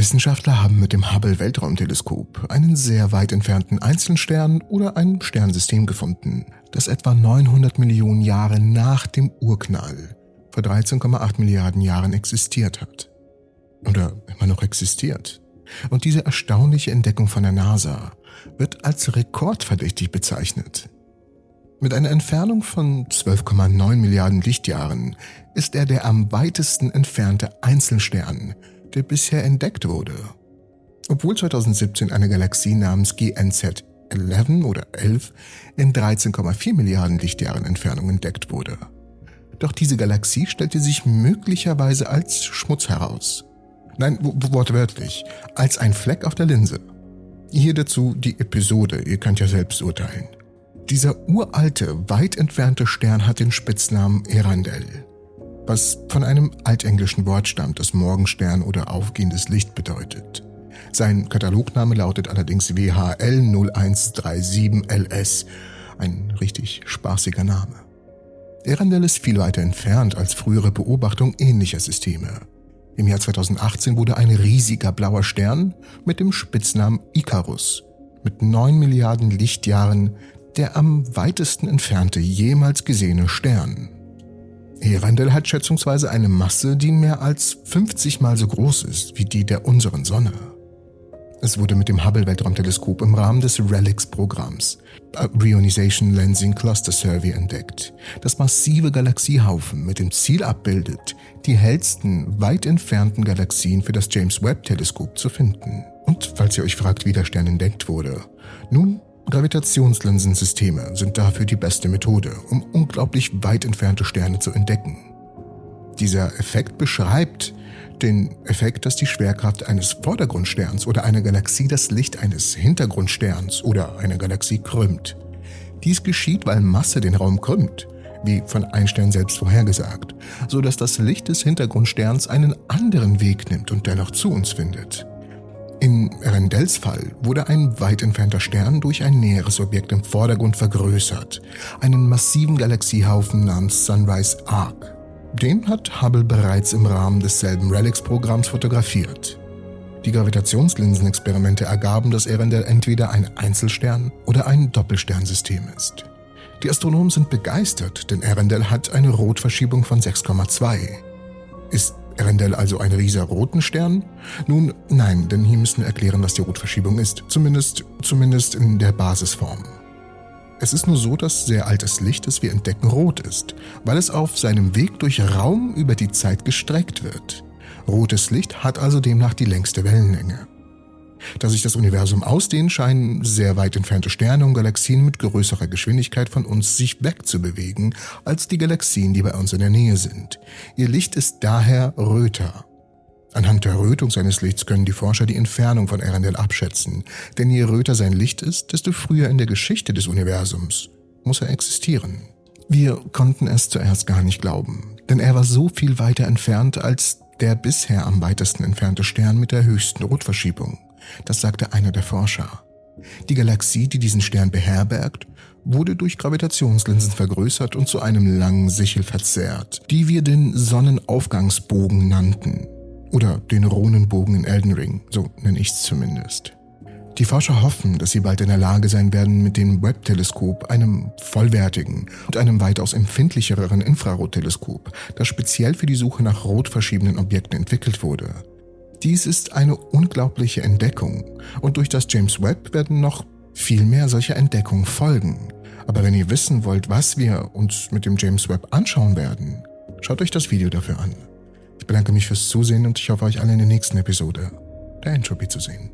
Wissenschaftler haben mit dem Hubble Weltraumteleskop einen sehr weit entfernten Einzelstern oder ein Sternsystem gefunden, das etwa 900 Millionen Jahre nach dem Urknall vor 13,8 Milliarden Jahren existiert hat. Oder immer noch existiert. Und diese erstaunliche Entdeckung von der NASA wird als rekordverdächtig bezeichnet. Mit einer Entfernung von 12,9 Milliarden Lichtjahren ist er der am weitesten entfernte Einzelstern, der bisher entdeckt wurde. Obwohl 2017 eine Galaxie namens GNZ 11 oder 11 in 13,4 Milliarden Lichtjahren Entfernung entdeckt wurde. Doch diese Galaxie stellte sich möglicherweise als Schmutz heraus. Nein, wortwörtlich, als ein Fleck auf der Linse. Hier dazu die Episode, ihr könnt ja selbst urteilen. Dieser uralte, weit entfernte Stern hat den Spitznamen Erandel was von einem altenglischen Wort stammt, das Morgenstern oder aufgehendes Licht bedeutet. Sein Katalogname lautet allerdings WHL 0137LS, ein richtig spaßiger Name. Erandel ist viel weiter entfernt als frühere Beobachtung ähnlicher Systeme. Im Jahr 2018 wurde ein riesiger blauer Stern mit dem Spitznamen Icarus mit 9 Milliarden Lichtjahren der am weitesten entfernte jemals gesehene Stern Ehrendel hat schätzungsweise eine Masse, die mehr als 50 mal so groß ist wie die der unseren Sonne. Es wurde mit dem Hubble-Weltraumteleskop im Rahmen des RELIX-Programms Reionization Lensing Cluster Survey entdeckt, das massive Galaxiehaufen mit dem Ziel abbildet, die hellsten, weit entfernten Galaxien für das James Webb-Teleskop zu finden. Und falls ihr euch fragt, wie der Stern entdeckt wurde, nun, Gravitationslinsensysteme sind dafür die beste Methode, um unglaublich weit entfernte Sterne zu entdecken. Dieser Effekt beschreibt den Effekt, dass die Schwerkraft eines Vordergrundsterns oder einer Galaxie das Licht eines Hintergrundsterns oder einer Galaxie krümmt. Dies geschieht, weil Masse den Raum krümmt, wie von Einstein selbst vorhergesagt, so dass das Licht des Hintergrundsterns einen anderen Weg nimmt und dennoch zu uns findet. In Rendells Fall wurde ein weit entfernter Stern durch ein näheres Objekt im Vordergrund vergrößert, einen massiven Galaxiehaufen namens Sunrise Arc. Den hat Hubble bereits im Rahmen desselben Relics-Programms fotografiert. Die Gravitationslinsenexperimente ergaben, dass Erendel entweder ein Einzelstern oder ein Doppelsternsystem ist. Die Astronomen sind begeistert, denn Erendel hat eine Rotverschiebung von 6,2. Ist Erendel also einen riesenroten Stern? Nun, nein, denn hier müssen wir erklären, was die Rotverschiebung ist. Zumindest, zumindest in der Basisform. Es ist nur so, dass sehr altes Licht, das wir entdecken, rot ist, weil es auf seinem Weg durch Raum über die Zeit gestreckt wird. Rotes Licht hat also demnach die längste Wellenlänge. Da sich das Universum ausdehnt, scheinen sehr weit entfernte Sterne und Galaxien mit größerer Geschwindigkeit von uns sich wegzubewegen als die Galaxien, die bei uns in der Nähe sind. Ihr Licht ist daher röter. Anhand der Rötung seines Lichts können die Forscher die Entfernung von Erendel abschätzen, denn je röter sein Licht ist, desto früher in der Geschichte des Universums muss er existieren. Wir konnten es zuerst gar nicht glauben, denn er war so viel weiter entfernt als der bisher am weitesten entfernte Stern mit der höchsten Rotverschiebung. Das sagte einer der Forscher. Die Galaxie, die diesen Stern beherbergt, wurde durch Gravitationslinsen vergrößert und zu einem langen Sichel verzerrt, die wir den Sonnenaufgangsbogen nannten. Oder den Runenbogen in Elden Ring, so nenne ich es zumindest. Die Forscher hoffen, dass sie bald in der Lage sein werden, mit dem Webb-Teleskop, einem vollwertigen und einem weitaus empfindlicheren Infrarotteleskop, das speziell für die Suche nach rot verschiebenen Objekten entwickelt wurde, dies ist eine unglaubliche Entdeckung und durch das James Webb werden noch viel mehr solcher Entdeckungen folgen. Aber wenn ihr wissen wollt, was wir uns mit dem James Webb anschauen werden, schaut euch das Video dafür an. Ich bedanke mich fürs Zusehen und ich hoffe euch alle in der nächsten Episode der Entropy zu sehen.